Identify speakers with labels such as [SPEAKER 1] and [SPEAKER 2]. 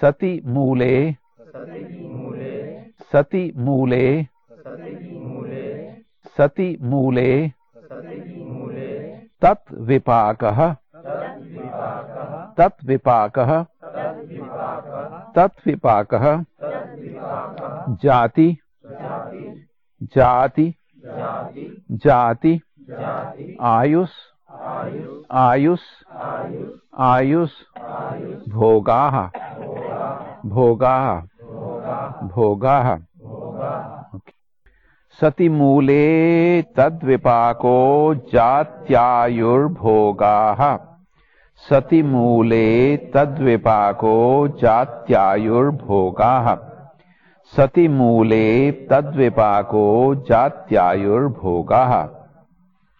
[SPEAKER 1] सति मूले। सति मूले। सति मूले। तत् विपाकः। तत् विपाकः। तत् विपाकः। जाति। जाति। जाति। आयुष आयुष आयुष भोगाः। भोगाः। भोगाः। सतिमूले तद्विपाको जात्यायुर्भोगाः। सतिमूले तद्विपाको जात्यायुर्भोगाः। सतिमूले तद्विपाको जात्यायुर्भोगाः।